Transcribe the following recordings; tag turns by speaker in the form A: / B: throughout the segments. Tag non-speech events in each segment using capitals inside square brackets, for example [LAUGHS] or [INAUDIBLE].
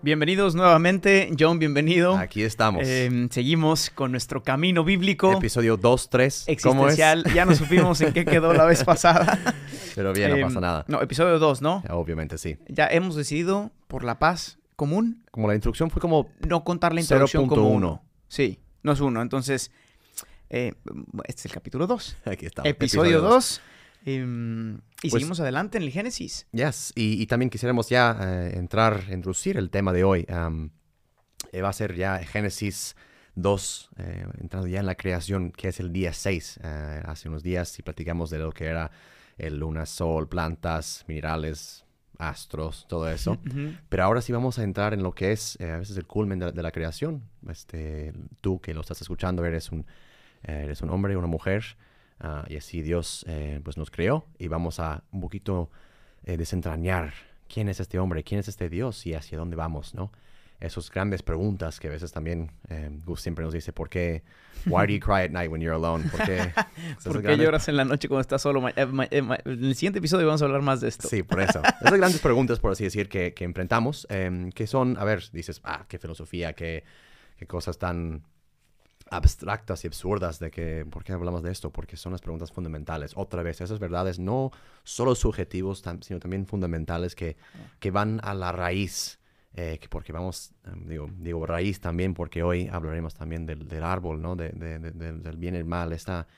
A: Bienvenidos nuevamente, John, bienvenido.
B: Aquí estamos.
A: Eh, seguimos con nuestro camino bíblico
B: Episodio 2, 3. ¿Cómo es?
A: existencial. Ya no supimos en qué quedó la vez pasada. [LAUGHS]
B: Pero bien, no
A: Eh,
B: pasa nada.
A: No, episodio 2, ¿no?
B: Obviamente sí.
A: Ya hemos decidido, por la paz común,
B: Como la introducción fue como...
A: no contar la introducción como
B: 0.1.
A: uno. Sí, no es uno. Entonces, eh, este es el capítulo 2. [LAUGHS]
B: Aquí está.
A: Episodio
B: dos.
A: 2. Y
B: Pues-
A: seguimos adelante en el Génesis.
B: Yes, y, y también quisiéramos ya eh, entrar, introducir el tema de hoy. Am, eh, va a ser ya Génesis 2, eh, entrando ya en la creación, que es el día 6. Eh, hace unos días y platicamos de lo que era el luna, sol, plantas, minerales, astros, todo eso. [LAUGHS] Pero ahora sí vamos a entrar en lo que es eh, a veces el culmen de, de la creación. Este, tú que lo estás escuchando eres un, eh, eres un hombre, una mujer, ah, y así Dios eh, pues nos creó y vamos a un poquito eh, desentrañar quién es este hombre, quién es este Dios y hacia dónde vamos, ¿no? Esas grandes preguntas que a veces también eh, Gus siempre nos dice, ¿por qué? Why do you cry at night when you're alone? ¿Por qué? [LAUGHS]
A: ¿Por qué lloras en la noche cuando estás solo? Eh, eh, En el siguiente episodio vamos a hablar más de esto.
B: Sí, por eso. Esas grandes preguntas, por así decir, que, que enfrentamos, em, que son, a ver, dices, ah, qué filosofía, qué, qué cosas tan abstractas y absurdas de que, ¿por qué hablamos de esto? Porque son las preguntas fundamentales. Otra vez, esas verdades no solo subjetivos, sino también fundamentales que, que van a la raíz. eh, que porque vamos, em, digo, digo raíz también porque hoy hablaremos también del, del árbol, ¿no? De- de- de- del- bien y el mal, esta,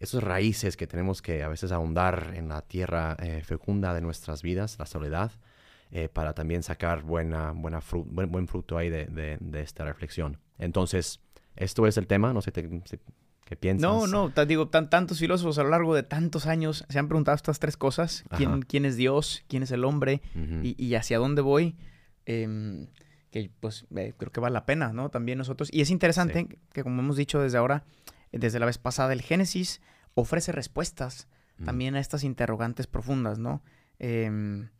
B: esos raíces que tenemos que a veces ahondar en la tierra eh, fecunda de nuestras vidas, la soledad, eh, para también sacar buena, buena fru- buen, buen fruto ahí de- de esta reflexión. Entonces, esto es el tema, no sé te- si- qué piensas.
A: No, no, ta- digo, tan, tantos filósofos a lo largo de tantos años se han preguntado estas tres cosas. ¿Quién, quién es Dios? ¿Quién es el hombre? Y, y hacia dónde voy, em, que pues eh, creo que vale la pena, ¿no? También nosotros. Y es interesante que como hemos dicho desde ahora, desde la vez pasada, el Génesis ofrece respuestas también a estas interrogantes profundas, ¿no? Em,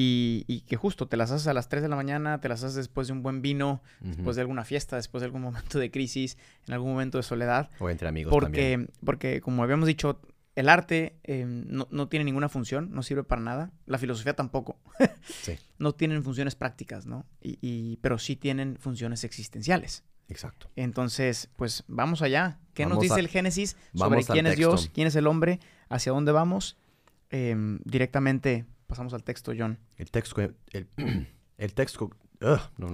A: y, y que justo te las haces a las 3 de la mañana, te las haces después de un buen vino, después de alguna fiesta, después de algún momento de crisis, en algún momento de soledad.
B: O entre amigos también.
A: Porque, porque, como habíamos dicho, el arte eh, no, no tiene ninguna función, no sirve para nada. La filosofía tampoco. [LAUGHS]
B: Sí.
A: No tienen funciones prácticas, ¿no? Y, y- pero sí tienen funciones existenciales.
B: Exacto.
A: Entonces, pues vamos allá. ¿Qué nos dice
B: a-
A: el Génesis sobre quién es
B: texto.
A: Dios, quién es el hombre, hacia dónde vamos? Em, directamente pasamos al texto, John.
B: El texto... El, el texto... ugh, no,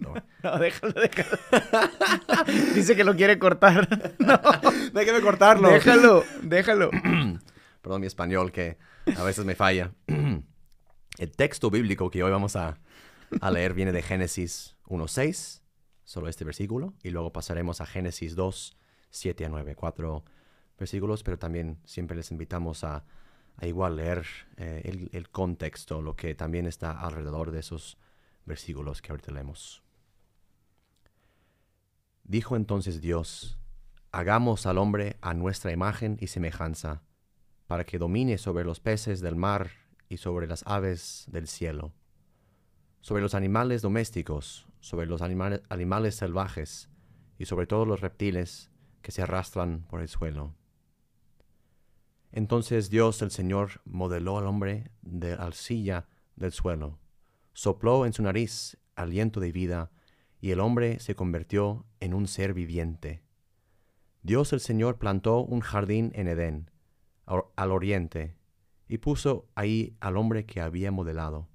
B: No. No,
A: déjalo, déjalo. [LAUGHS] Dice que lo quiere cortar. [LAUGHS] No,
B: Déjame cortarlo.
A: déjalo, [CLEARS THROAT] déjalo.
B: Perdón mi español que a veces me falla. [CLEARS THROAT] El texto bíblico que hoy vamos a, a leer viene de Génesis 1.6, solo este versículo, y luego pasaremos a Génesis 2, 7 a 9, cuatro versículos, pero también siempre les invitamos a, a igual leer eh, el, contexto, lo que también está alrededor de esos versículos que ahorita leemos. Dijo entonces Dios, hagamos al hombre a nuestra imagen y semejanza para que domine sobre los peces del mar y sobre las aves del cielo, sobre los animales domésticos, sobre los animales salvajes y sobre todos los reptiles que se arrastran por el suelo. Entonces Dios el Señor modeló al hombre de arcilla del suelo, sopló en su nariz aliento de vida, y el hombre se convirtió en un ser viviente. Dios el Señor plantó un jardín en Edén, al oriente, y puso ahí al hombre que había modelado.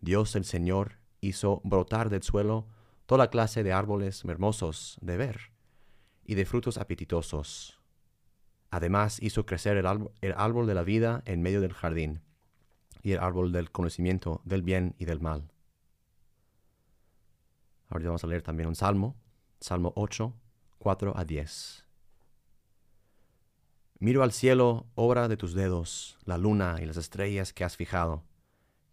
B: Dios el Señor hizo brotar del suelo toda clase de árboles hermosos de ver y de frutos apetitosos. Además hizo crecer el, árbol- árbol de la vida en medio del jardín y el árbol del conocimiento del bien y del mal. Ahora vamos a leer también un salmo, Salmo 8, 4 a 10. Miro al cielo, obra de tus dedos, la luna y las estrellas que has fijado.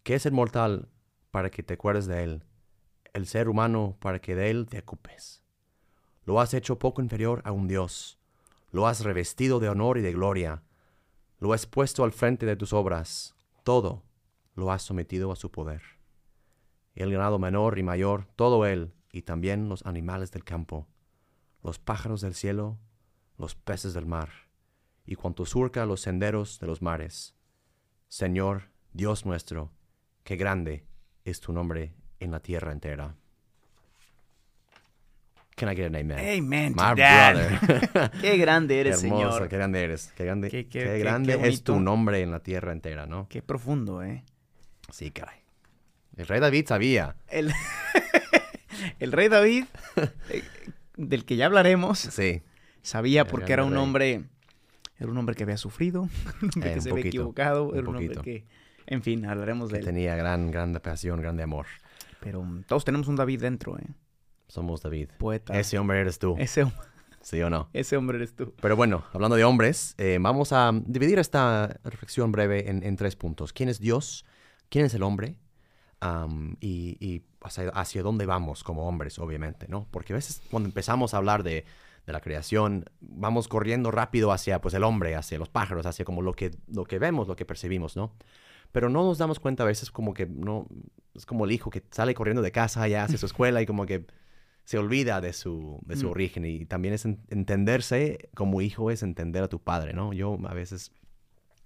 B: ¿Qué es el mortal para que te acuerdes de él? el ser humano para que de él te ocupes. Lo has hecho poco inferior a un dios. Lo has revestido de honor y de gloria. Lo has puesto al frente de tus obras. Todo lo has sometido a su poder. El ganado menor y mayor, todo él, y también los animales del campo, los pájaros del cielo, los peces del mar, y cuanto surca los senderos de los mares. Señor, Dios nuestro, qué grande es tu nombre en la tierra entera. Can I get an amen?
A: Amen.
B: My brother. [LAUGHS]
A: Qué grande [LAUGHS]
B: Qué
A: eres,
B: hermoso,
A: Señor.
B: qué grande eres. Qué grande,
A: Qué-
B: qué,
A: qué- qué-
B: grande
A: qué
B: es tu nombre en la tierra entera, ¿no?
A: Qué profundo, ¿eh?
B: Sí, caray. El rey David sabía.
A: El, [LAUGHS] el rey David, eh, del que ya hablaremos,
B: Sí.
A: sabía
B: El
A: porque era un
B: rey.
A: hombre, era un hombre que había sufrido, un hombre
B: Eh,
A: que
B: un
A: se había
B: poquito,
A: equivocado,
B: un
A: era un hombre
B: poquito.
A: que, en fin, hablaremos
B: Que
A: de él.
B: tenía gran, gran pasión, grande amor.
A: Pero mm, todos tenemos un David dentro, ¿eh?
B: Somos David.
A: Poeta.
B: Ese hombre eres tú.
A: Ese, hom-
B: ¿Sí o no?
A: ese hombre eres tú.
B: Pero bueno, hablando de hombres, eh, vamos a dividir esta reflexión breve en, en tres puntos. ¿Quién es Dios? ¿Quién es el hombre? Y y hacia, hacia dónde vamos como hombres, obviamente, ¿no? Porque a veces cuando empezamos a hablar de, de la creación, vamos corriendo rápido hacia pues, el hombre, hacia los pájaros, hacia como lo que, lo que vemos, lo que percibimos, ¿no? Pero no nos damos cuenta a veces como que no... Es como el hijo que sale corriendo de casa, ya hace su escuela y como que se olvida de su, de su
A: Mm.
B: origen y también es en- entenderse como hijo es entender a tu padre, ¿no? Yo a veces,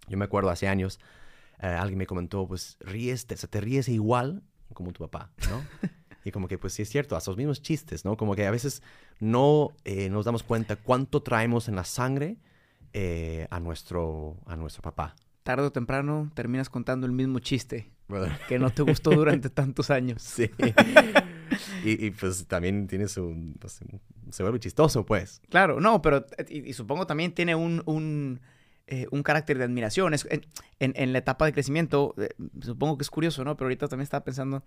B: yo me acuerdo hace años, eh, alguien me comentó, pues ríes, te, se te ríes igual como tu papá, ¿no? [LAUGHS] y como que pues sí es cierto, hasta los mismos chistes, ¿no? Como que a veces no eh, nos damos cuenta cuánto traemos en la sangre eh, a, nuestro, a nuestro papá.
A: Tarde o temprano terminas contando el mismo chiste
B: brother.
A: que no te gustó durante [LAUGHS] tantos años.
B: Sí. [LAUGHS] [LAUGHS] y, y, pues también tiene su... se vuelve chistoso, pues.
A: Claro, no, pero y, y supongo también tiene un, un, eh, un carácter de admiración. Es, en, en- en la etapa de crecimiento, eh, supongo que es curioso, ¿no? Pero ahorita también estaba pensando,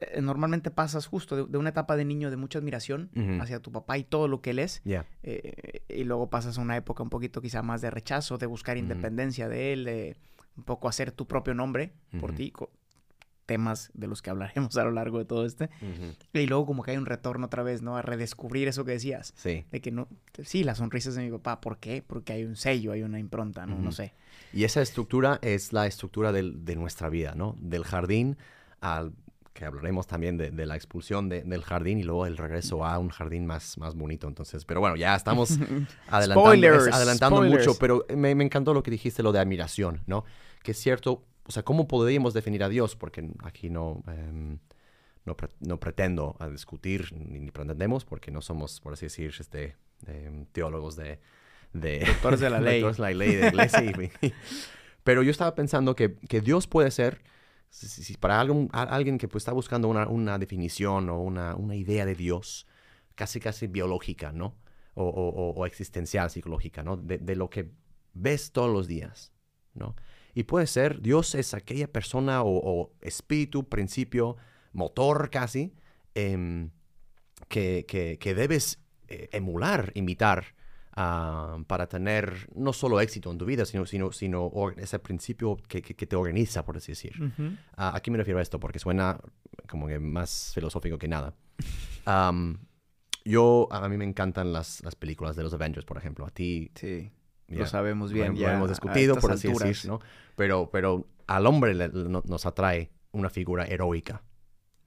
A: eh, normalmente pasas justo de, de una etapa de niño de mucha admiración hacia tu papá y todo lo que él es,
B: Ya.
A: eh, y luego pasas a una época un poquito quizá más de rechazo, de buscar independencia de él, de un poco hacer tu propio nombre por ti, temas de los que hablaremos [LAUGHS] a lo largo de todo este. Y luego como que hay un retorno otra vez, ¿no? A redescubrir eso que decías.
B: Sí.
A: De que no, sí, las sonrisas de mi papá, ¿por qué? Porque hay un sello, hay una impronta, ¿no? No
B: Ujú.
A: sé.
B: Y esa estructura es la estructura del- de nuestra vida, ¿no? Del jardín al que hablaremos también de, de la expulsión de- del jardín y luego el regreso a un jardín más, más bonito. Entonces, pero bueno, ya estamos [LAUGHS] adelantando,
A: Spoilers,
B: es adelantando
A: spoilers.
B: mucho, pero me, me encantó lo que dijiste, lo de admiración, ¿no? Que es cierto, o sea, ¿cómo podríamos definir a Dios? Porque aquí no, em, no, pre- no pretendo a discutir ni, pretendemos, porque no somos, por así decir, este, em, teólogos de... de [LAUGHS]
A: Doctores de la ley.
B: doctores de la ley de iglesia. y- [LAUGHS] pero yo estaba pensando que, que Dios puede ser, si- si- si para algún- a- alguien que pues, está buscando una, una definición o una, una idea de Dios, casi casi biológica, ¿no? O, o- o- o existencial, psicológica, ¿no? De, de lo que ves todos los días, ¿no? Y puede ser, Dios es aquella persona o, o espíritu, principio, motor casi, em, que, que- que debes eh, emular, imitar, ah, para tener no solo éxito en tu vida, sino, sino, sino ese principio que, que- te organiza, por así decir.
A: Ujú.
B: Ah, ¿A qué me refiero a esto? Porque suena como que más filosófico que nada. Am, yo, a mí me encantan las, las películas de los Avengers, por ejemplo. A ti
A: Sí,
B: ya,
A: lo sabemos bien.
B: lo
A: ya
B: hemos discutido, por así
A: alturas.
B: decir, ¿no? Pero, pero al hombre le- le- no- nos atrae una figura heroica.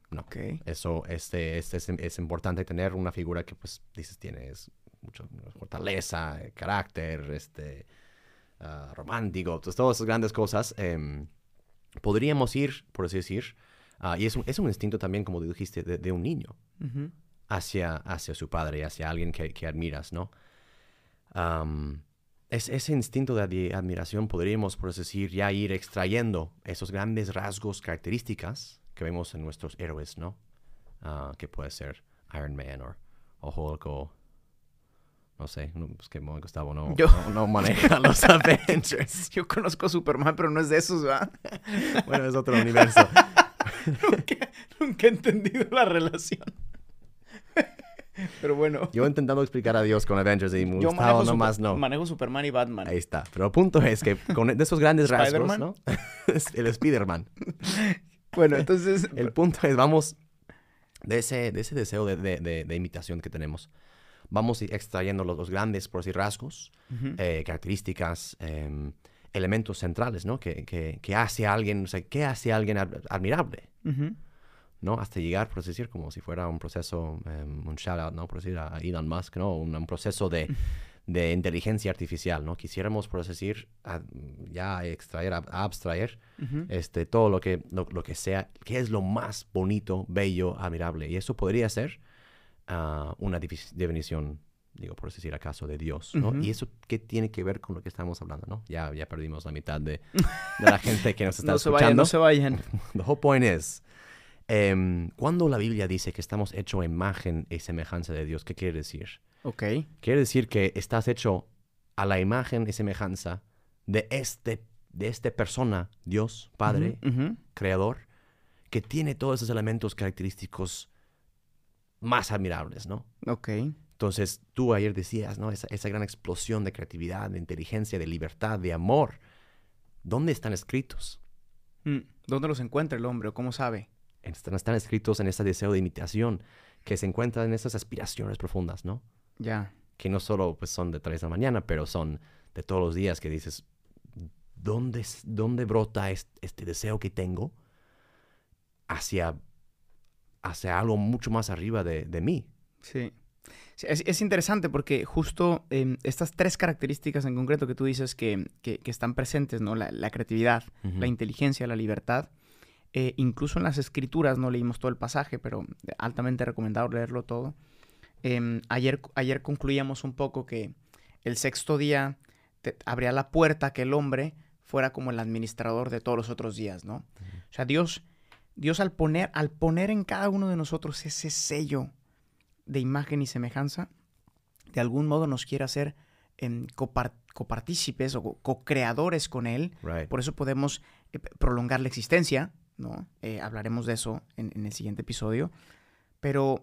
B: No.
A: Ok.
B: Eso este, este es, es importante tener una figura que, pues, dices, tienes mucha fortaleza, eh, carácter, este, ah, romántico, pues, todas esas grandes cosas. em, podríamos ir, por así decir, ah, y es un, es un instinto también, como dijiste, de, de un niño hacia, hacia su padre, hacia alguien que, que admiras, ¿no? Es, ese instinto de admiración podríamos, por decir, ya ir extrayendo esos grandes rasgos, características que vemos en nuestros héroes, ¿no? Ah, que puede ser Iron Man o, o Hulk o... No sé, no, es que Gustavo no,
A: Yo-
B: no, no maneja [LAUGHS] los Avengers.
A: Yo conozco a Superman, pero no es de esos, ¿verdad? [LAUGHS]
B: Bueno, es otro universo. [LAUGHS]
A: nunca, nunca he entendido la relación. [LAUGHS] pero bueno.
B: Yo intentando explicar a Dios con Avengers y
A: Yo
B: Gustavo
A: Super-
B: nomás no.
A: manejo Superman y Batman.
B: Ahí está. Pero el punto es que con de esos grandes rasgos. ¿no? [LAUGHS] El Spider-Man.
A: Bueno, entonces... [LAUGHS]
B: El punto es, vamos de ese, de ese deseo de, de- de- de imitación que tenemos, vamos extrayendo los, los grandes, por decir, rasgos,
A: Ujú.
B: eh, características, em, elementos centrales, ¿no? Que, que, que hace a alguien, o sea, ¿qué hace a alguien ad- admirable?
A: Ujú.
B: ¿No? Hasta llegar, por así decir, como si fuera un proceso, em, un shout out, ¿no? Por decir a Elon Musk, ¿no? Un, un proceso de, [LAUGHS] de inteligencia artificial, ¿no? Quisiéramos, por así decir, a- ya extraer, ab- abstraer,
A: Ujú.
B: este, todo lo que, lo, lo que sea, que es lo más bonito, bello, admirable. Y eso podría ser ah, una definición, digo, por así decir, acaso, de Dios, ¿no? Y eso, ¿qué tiene que ver con lo que estamos hablando, no? Ya, ya perdimos la mitad de, de la gente que nos [LAUGHS] está
A: No se
B: escuchando.
A: vayan, no se vayan. [LAUGHS]
B: The whole point is, em, cuando la Biblia dice que estamos hechos a imagen y semejanza de Dios, ¿qué quiere decir?
A: Ok.
B: Quiere decir que estás hecho a la imagen y semejanza de este, de este persona, Dios, Padre. Creador, que tiene todos esos elementos característicos más admirables, ¿no?
A: Ok.
B: Entonces, tú ayer decías, ¿no? Esa, esa gran explosión de creatividad, de inteligencia, de libertad, de amor. ¿Dónde están escritos?
A: Mm, ¿Dónde los encuentra el hombre o cómo sabe?
B: Están, están escritos en ese deseo de imitación que se encuentran en esas aspiraciones profundas, ¿no?
A: Ya.
B: Que no solo pues, son de 3 de la mañana, pero son de todos los días que dices, ¿dónde, dónde brota es- este, deseo que tengo hacia, hacia algo mucho más arriba de, de mí?
A: Sí. Sí, es, es interesante porque justo em, estas tres características en concreto que tú dices que, que- que están presentes, ¿no? La, la creatividad, la inteligencia, la libertad. Eh, incluso en las escrituras, no leímos todo el pasaje, pero altamente recomendado leerlo todo. Em, ayer, ayer concluíamos un poco que el sexto día te- abría la puerta a que el hombre fuera como el administrador de todos los otros días, ¿no? O sea, Dios, Dios al poner, al poner en cada uno de nosotros ese sello de imagen y semejanza, de algún modo nos quiere hacer em, copar- copartícipes o co- co-creadores con Él.
B: Right.
A: Por eso podemos eh, prolongar la existencia, ¿no? Eh, hablaremos de eso en, en el siguiente episodio. Pero,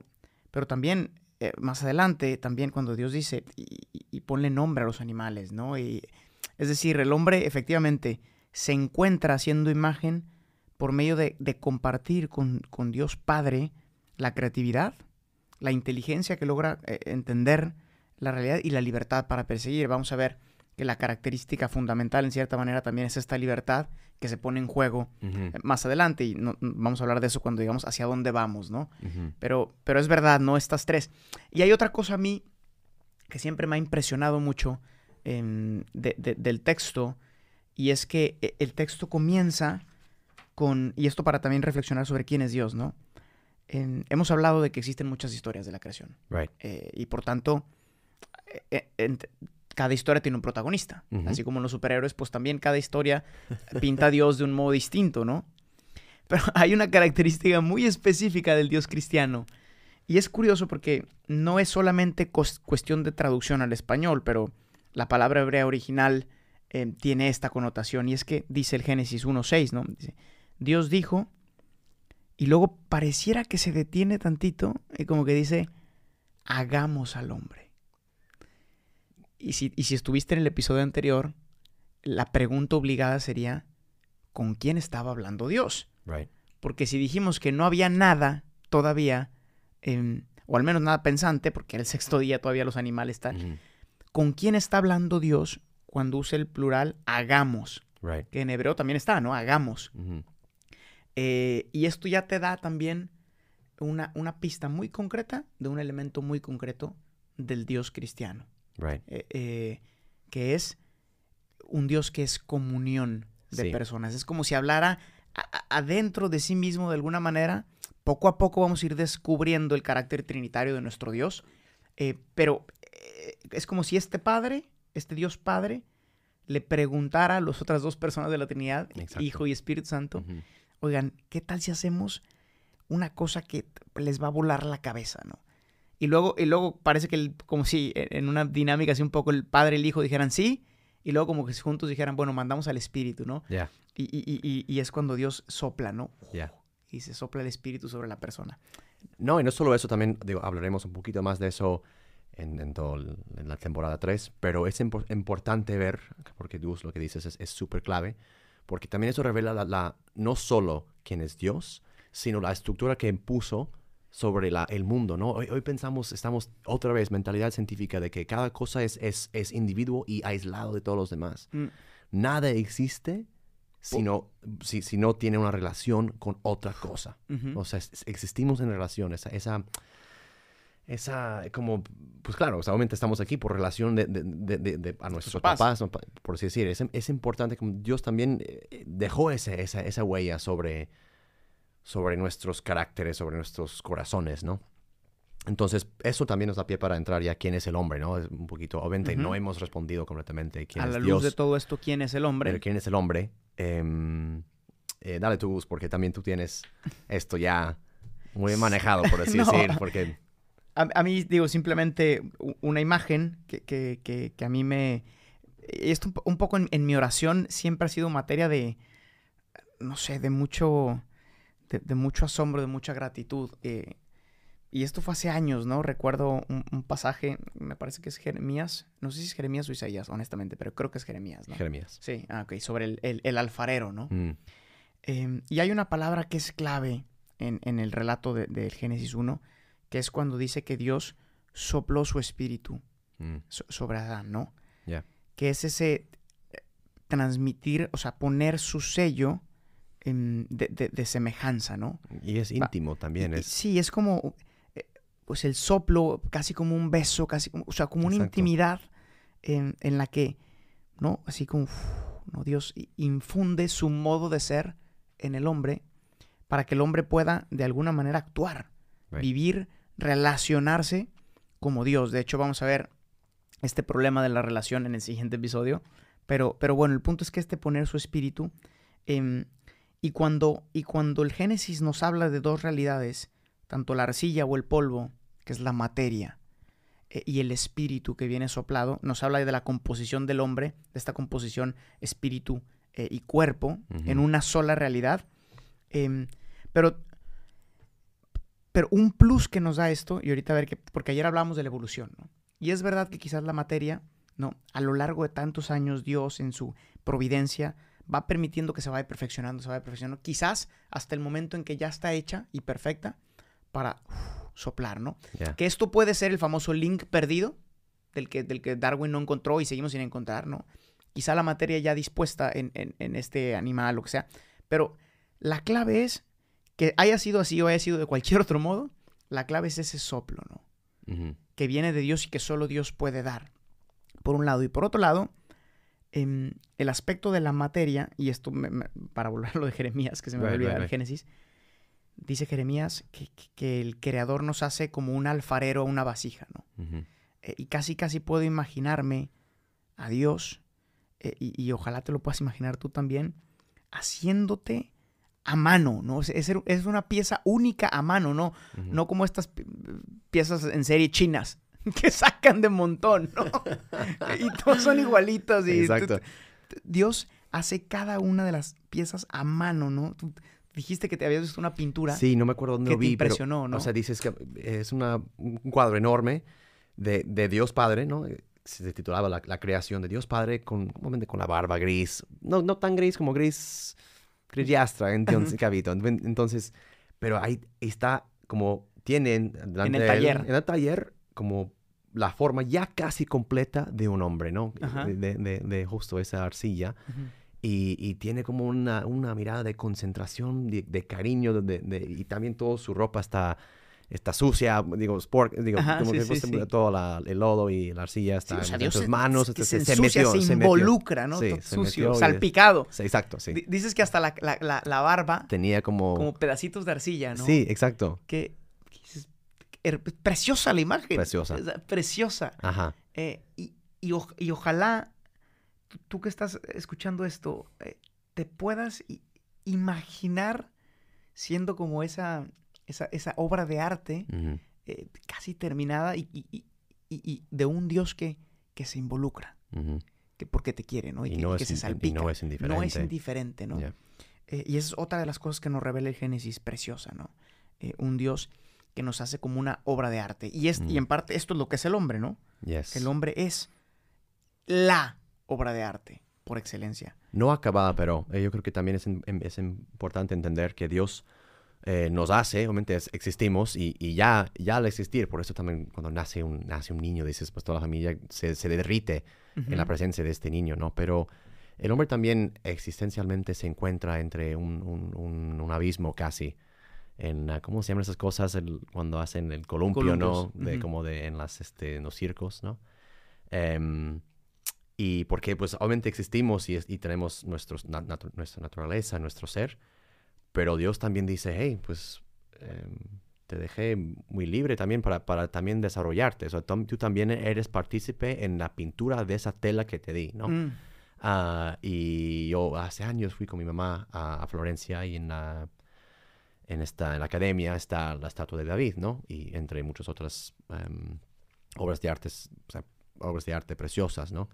A: pero también, eh, más adelante, también cuando Dios dice, y, y- ponle nombre a los animales, ¿no? Y, es decir, el hombre efectivamente se encuentra haciendo imagen por medio de, de compartir con, con Dios Padre la creatividad, la inteligencia que logra eh, entender la realidad y la libertad para perseguir. Vamos a ver que la característica fundamental en cierta manera también es esta libertad que se pone en juego eh, más adelante y no- vamos a hablar de eso cuando digamos hacia dónde vamos, ¿no? Pero, pero es verdad, ¿no? Estas tres. Y hay otra cosa a mí que siempre me ha impresionado mucho em, de- de- del texto y es que eh, el texto comienza con, y esto para también reflexionar sobre quién es Dios, ¿no? Em, hemos hablado de que existen muchas historias de la creación
B: Right.
A: eh, y por tanto, eh, ent- cada historia tiene un protagonista. Así como en los superhéroes, pues también cada historia [LAUGHS] pinta a Dios de un modo distinto, ¿no? Pero [LAUGHS] hay una característica muy específica del Dios cristiano. Y es curioso porque no es solamente cuestión de traducción al español, pero la palabra hebrea original eh, tiene esta connotación. Y es que dice el Génesis 1.6, ¿no? Dice, Dios dijo, y luego pareciera que se detiene tantito y como que dice, hagamos al hombre. Y si, y si estuviste en el episodio anterior, la pregunta obligada sería, ¿con quién estaba hablando Dios?
B: Right.
A: Porque si dijimos que no había nada todavía, em, o al menos nada pensante, porque era el sexto día todavía los animales están. ¿con quién está hablando Dios cuando usa el plural hagamos?
B: Right.
A: Que en hebreo también está, ¿no? Hagamos. Eh, y esto ya te da también una, una pista muy concreta de un elemento muy concreto del Dios cristiano,
B: Right.
A: eh, eh, que es un Dios que es comunión de
B: Sí.
A: personas. Es como si hablara a- a- adentro de sí mismo de alguna manera. Poco a poco vamos a ir descubriendo el carácter trinitario de nuestro Dios, eh, pero es como si este Padre, este Dios Padre, le preguntara a las otras dos personas de la Trinidad,
B: Exacto.
A: Hijo y Espíritu Santo, oigan, ¿qué tal si hacemos una cosa que les va a volar la cabeza, ¿no? Y luego, y luego parece que el- como si e- en una dinámica así un poco el padre y el hijo dijeran sí, y luego como que juntos dijeran, bueno, mandamos al espíritu, ¿no?
B: Yeah.
A: Y, y- y- es cuando Dios sopla, ¿no?
B: Yeah.
A: Y se sopla el espíritu sobre la persona.
B: No, y no solo eso, también digo, hablaremos un poquito más de eso en, en, todo el- en la temporada 3, pero es impor- importante ver, porque tú lo que dices es es súper clave, porque también eso revela la, la- no solo quién es Dios, sino la estructura que impuso sobre la, el mundo, ¿no? Hoy, hoy pensamos, estamos otra vez, mentalidad científica de que cada cosa es, es, es individuo y aislado de todos los demás.
A: Mm,
B: Nada existe si no, si, si no tiene una relación con otra cosa.
A: ujú.
B: O sea, es- existimos en relación, esa, esa, esa, como, pues claro, o sea, obviamente estamos aquí por relación de, de- de- a nuestros
A: papás.
B: papás, por así decir. Es, es importante, como Dios también eh, dejó ese, esa, esa huella sobre, sobre nuestros caracteres, sobre nuestros corazones, ¿no? Entonces, eso también nos da pie para entrar ya quién es el hombre, ¿no? Es un poquito, obviamente
A: Ujú.
B: no hemos respondido completamente quién
A: A
B: es
A: la
B: Dios.
A: luz de todo esto, ¿quién es el hombre?
B: Pero quién es el hombre. Em, eh, dale tu Gus, porque también tú tienes esto ya muy [LAUGHS] manejado, por así
A: No.
B: decir. Porque,
A: A, a mí, digo, simplemente una imagen que, que- que- que a mí me... Esto un po- un poco en, en mi oración siempre ha sido materia de, no sé, de mucho, de, de mucho asombro, de mucha gratitud. eh, y esto fue hace años, ¿no? Recuerdo un, un pasaje, me parece que es Jeremías, no sé si es Jeremías o Isaías, honestamente, pero creo que es Jeremías, ¿no?
B: Jeremías.
A: Sí, ah, ok, sobre el, el- el alfarero, ¿no?
B: Mm,
A: Eh, y hay una palabra que es clave en, en el relato de- del Génesis 1, que es cuando dice que Dios sopló su espíritu
B: mm,
A: so- sobre Adán, ¿no?
B: Ya.
A: Que es ese eh, transmitir, o sea, poner su sello em, de, de- de semejanza, ¿no?
B: Y es íntimo también. Es,
A: Sí, es como, eh, pues el soplo, casi como un beso, casi, o sea, como una
B: Exacto.
A: intimidad en, en la que, ¿no? Así como, uf, ¿no? Dios infunde su modo de ser en el hombre para que el hombre pueda de alguna manera actuar,
B: Right.
A: vivir, relacionarse como Dios. De hecho, vamos a ver este problema de la relación en el siguiente episodio. Pero, pero bueno, el punto es que este poner su espíritu em, y cuando, y cuando el Génesis nos habla de dos realidades, tanto la arcilla o el polvo, que es la materia, eh, y el espíritu que viene soplado, nos habla de la composición del hombre, de esta composición espíritu eh, y cuerpo en una sola realidad. Em, pero, pero un plus que nos da esto, y ahorita a ver que, porque ayer hablamos de la evolución, ¿no? Y es verdad que quizás la materia, ¿no? A lo largo de tantos años, Dios en su providencia va permitiendo que se vaya perfeccionando, se vaya perfeccionando, quizás hasta el momento en que ya está hecha y perfecta para soplar, ¿no?
B: ya.
A: Que esto puede ser el famoso link perdido del que, del que Darwin no encontró y seguimos sin encontrar, ¿no? Quizá la materia ya dispuesta en, en- en este animal, lo que sea. Pero la clave es que haya sido así o haya sido de cualquier otro modo, la clave es ese soplo, ¿no? Que viene de Dios y que solo Dios puede dar. Por un lado. Y por otro lado, em, el aspecto de la materia, y esto me- me- para volver a lo de Jeremías, que se me
B: Right,
A: va a olvidar
B: right,
A: el
B: right.
A: Génesis, dice Jeremías que, que- el creador nos hace como un alfarero a una vasija, ¿no? Eh, y casi, casi puedo imaginarme a Dios, eh, y, y ojalá te lo puedas imaginar tú también, haciéndote a mano, ¿no? Es, es- una pieza única a mano, ¿no? No como estas pi- piezas en serie chinas [LAUGHS] que sacan de montón, ¿no? y todos son igualitos. Y
B: Exacto.
A: Dios hace cada una de las piezas a mano, ¿no? Tú dijiste que te habías visto una pintura.
B: Sí, no me acuerdo dónde
A: que
B: lo
A: te
B: vi. pero,
A: impresionó, ¿no?
B: O sea, dices que es una, un cuadro enorme de, de Dios Padre, ¿no? Se titulaba la, la creación de Dios Padre con, con la barba gris. No, no tan gris como gris, grillastra, entonces, cabito. Entonces, pero ahí está como, tienen
A: En el
B: de él,
A: taller.
B: en el taller, como la forma ya casi completa de un hombre, ¿no? De, de- de- justo esa arcilla.
A: Ujú.
B: Y, y tiene como una, una mirada de concentración, de, de cariño, y también toda su ropa está, está sucia, digo, sport, digo,
A: Ajá,
B: como
A: sí,
B: que
A: sí, sí.
B: todo la- el lodo y la arcilla está
A: o sea,
B: en sus
A: se-
B: manos, este,
A: se,
B: se,
A: ensucia,
B: metió,
A: se
B: se metió.
A: involucra, ¿no?
B: Sí,
A: Todo
B: se
A: sucio, salpicado.
B: Sí, exacto, sí.
A: Di- Dices que hasta la, la- la- barba,
B: Tenía como...
A: como pedacitos de arcilla, ¿no?
B: Sí, exacto.
A: Que, preciosa la imagen.
B: Preciosa.
A: O preciosa.
B: Ajá.
A: Eh, y, y oj- y ojalá tú, que estás escuchando esto, eh, te puedas imaginar siendo como esa, esa, esa obra de arte eh, casi terminada y, y- y- de un Dios que, que se involucra, que porque te quiere, ¿no? Y, que,
B: no
A: que
B: es
A: se salpica.
B: no es indiferente.
A: No es indiferente, ¿no?
B: Ya.
A: Y esa es otra de las cosas que nos revela el Génesis preciosa, ¿no? Un Dios que nos hace como una obra de arte. Y, es, y
B: Mm.
A: en parte esto es lo que es el hombre, ¿no?
B: Yes.
A: El hombre es la obra de arte por excelencia.
B: No acabada, pero eh, yo creo que también es, em- es importante entender que Dios eh, nos hace, obviamente es- existimos y, y ya, ya al existir, por eso también cuando nace un, nace un niño, dices, pues toda la familia se, se derrite en la presencia de este niño, ¿no? Pero el hombre también existencialmente se encuentra entre un- un- un abismo casi. En, ah, ¿Cómo se llaman esas cosas? El- cuando hacen el columpio, ¿no?
A: Columpios,
B: De,
A: ujú.
B: Como de, en, las, este, en los circos, ¿no? Em, y porque pues obviamente existimos y, es- y tenemos nuestros, na- natu- nuestra naturaleza, nuestro ser, pero Dios también dice, hey, pues em, te dejé muy libre también para, para también desarrollarte. O sea, tú, también eres partícipe en la pintura de esa tela que te di, ¿no?
A: Mm,
B: Ah, y yo hace años fui con mi mamá a, a Florencia y en la, en, esta, en la academia está la estatua de David, ¿no? Y entre muchas otras em, obras de artes, o sea, obras de arte preciosas, ¿no?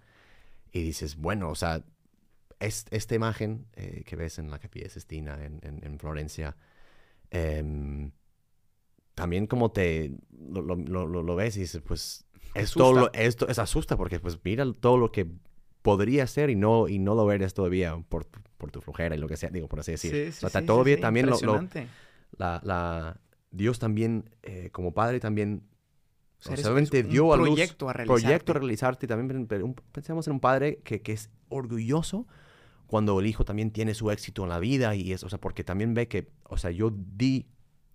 B: Y dices, bueno, o sea, es- esta imagen eh, que ves en la Capilla Sistina en, en, en Florencia, em, también como te lo, lo- lo- ves y dices, pues es todo
A: Asusta.
B: esto es asusta porque pues mira todo lo que podría ser y no y no lo eres todavía por, tu- por tu flojera y lo que sea, digo, por así decir.
A: sí,
B: o
A: sí,
B: sea,
A: sí,
B: todavía también lo. La, la- Dios también, eh, como padre, también
A: O sea,
B: solamente dio a luz
A: proyecto a realizarte.
B: proyecto a realizarte. También pensemos en un padre que, que es orgulloso cuando el hijo también tiene su éxito en la vida y es, o sea, porque también ve que, o sea, yo di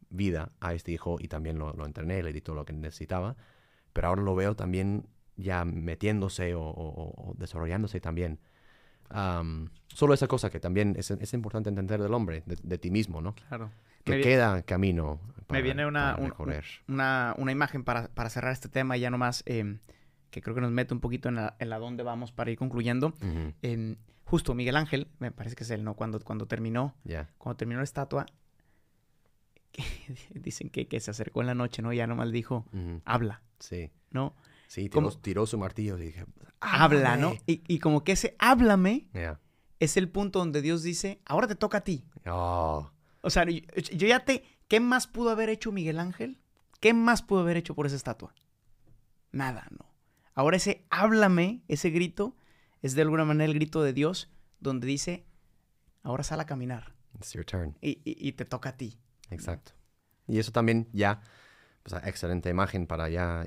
B: vida a este hijo y también lo, lo entrené, le di todo lo que necesitaba, pero ahora lo veo también ya metiéndose o, o- o desarrollándose también. Am, solo esa cosa que también es, es importante entender del hombre, de, de ti mismo, ¿no?
A: Claro.
B: Que
A: Me
B: queda camino
A: Me
B: para-
A: viene una,
B: para
A: un-
B: recorrer.
A: una, una imagen para, para cerrar este tema y ya nomás, em, que creo que nos mete un poquito en la, en la dónde vamos para ir concluyendo. Em, justo Miguel Ángel, me parece que es él, ¿no? Cuando, cuando terminó,
B: Ya.
A: cuando terminó la estatua, que [LAUGHS] dicen que, que se acercó en la noche, ¿no? Ya nomás dijo, habla,
B: Sí.
A: ¿no?
B: Sí, tiró, su martillo y dije,
A: Habla, ¿no? Y, y como que ese háblame es el punto donde Dios dice, ahora te toca a ti.
B: Oh,
A: O sea, yo, yo ya te... ¿Qué más pudo haber hecho Miguel Ángel? ¿Qué más pudo haber hecho por esa estatua? Nada, no. Ahora ese háblame, ese grito, es de alguna manera el grito de Dios donde dice, ahora sal a caminar
B: it's your turn.
A: y, y- y te toca a ti.
B: Exacto. Y eso también ya, pues, excelente imagen para ya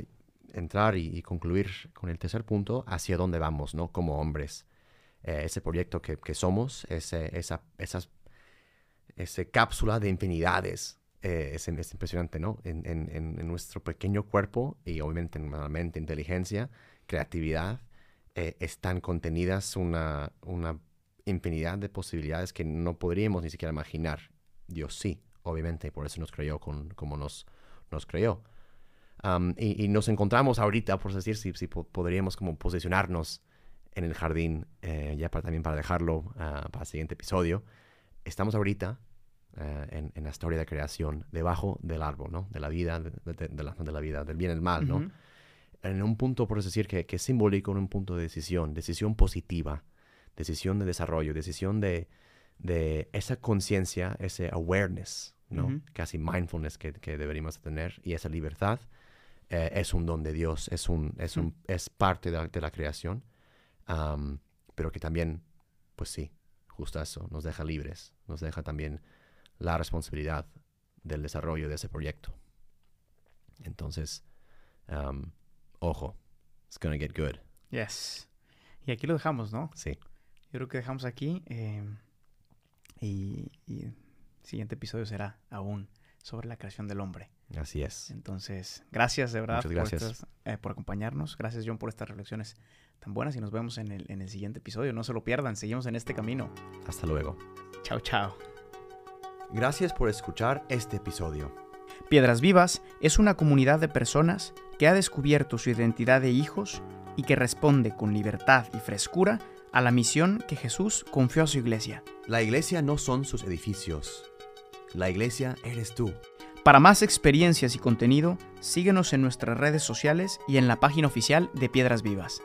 B: entrar y, concluir con el tercer punto, hacia dónde vamos, ¿no? Como hombres. Eh, ese proyecto que, que somos, ese, esa, esas, ese cápsula de infinidades, eh, es, es impresionante, ¿no? En, en- nuestro pequeño cuerpo y obviamente en la mente, inteligencia, creatividad, eh, están contenidas una, una infinidad de posibilidades que no podríamos ni siquiera imaginar. Dios sí, obviamente, por eso nos creó con, como nos, nos creó. Am, y, y nos encontramos ahorita, por decir, si, si po- podríamos como posicionarnos en el jardín, eh, ya para, también para dejarlo ah, para el siguiente episodio. Estamos ahorita eh, en, en la historia de creación, debajo del árbol, ¿no? De la vida, de, de- de la, de la vida, del bien y el mal, ¿no?
A: Ujú.
B: en un punto, por decir, que, que es simbólico en un punto de decisión, decisión positiva, decisión de desarrollo, decisión de, de esa conciencia, ese awareness, ¿no?
A: Ujú.
B: Casi mindfulness que, que deberíamos tener y esa libertad eh, es un don de Dios, es, un, es, un, es parte de la, de la creación, pero que también, pues sí, justo eso, nos deja libres, nos deja también la responsabilidad del desarrollo de ese proyecto. Entonces, um, ojo, it's gonna get good.
A: Yes. Y aquí lo dejamos, ¿no?
B: Sí,
A: Yo creo que dejamos aquí. eh, y, y el siguiente episodio será aún sobre la creación del hombre.
B: así es.
A: Entonces, gracias de verdad
B: Muchas gracias.
A: Por, estas- eh, por acompañarnos. Gracias, John, por estas reflexiones tan buenas. Y nos vemos en el, en el siguiente episodio. No se lo pierdan. Seguimos en este camino.
B: Hasta luego.
A: Chao, chao.
B: Gracias por escuchar este episodio.
A: Piedras Vivas es una comunidad de personas que ha descubierto su identidad de hijos y que responde con libertad y frescura a la misión que Jesús confió a su iglesia.
B: La iglesia no son sus edificios. La iglesia eres tú.
A: Para más experiencias y contenido, síguenos en nuestras redes sociales y en la página oficial de Piedras Vivas.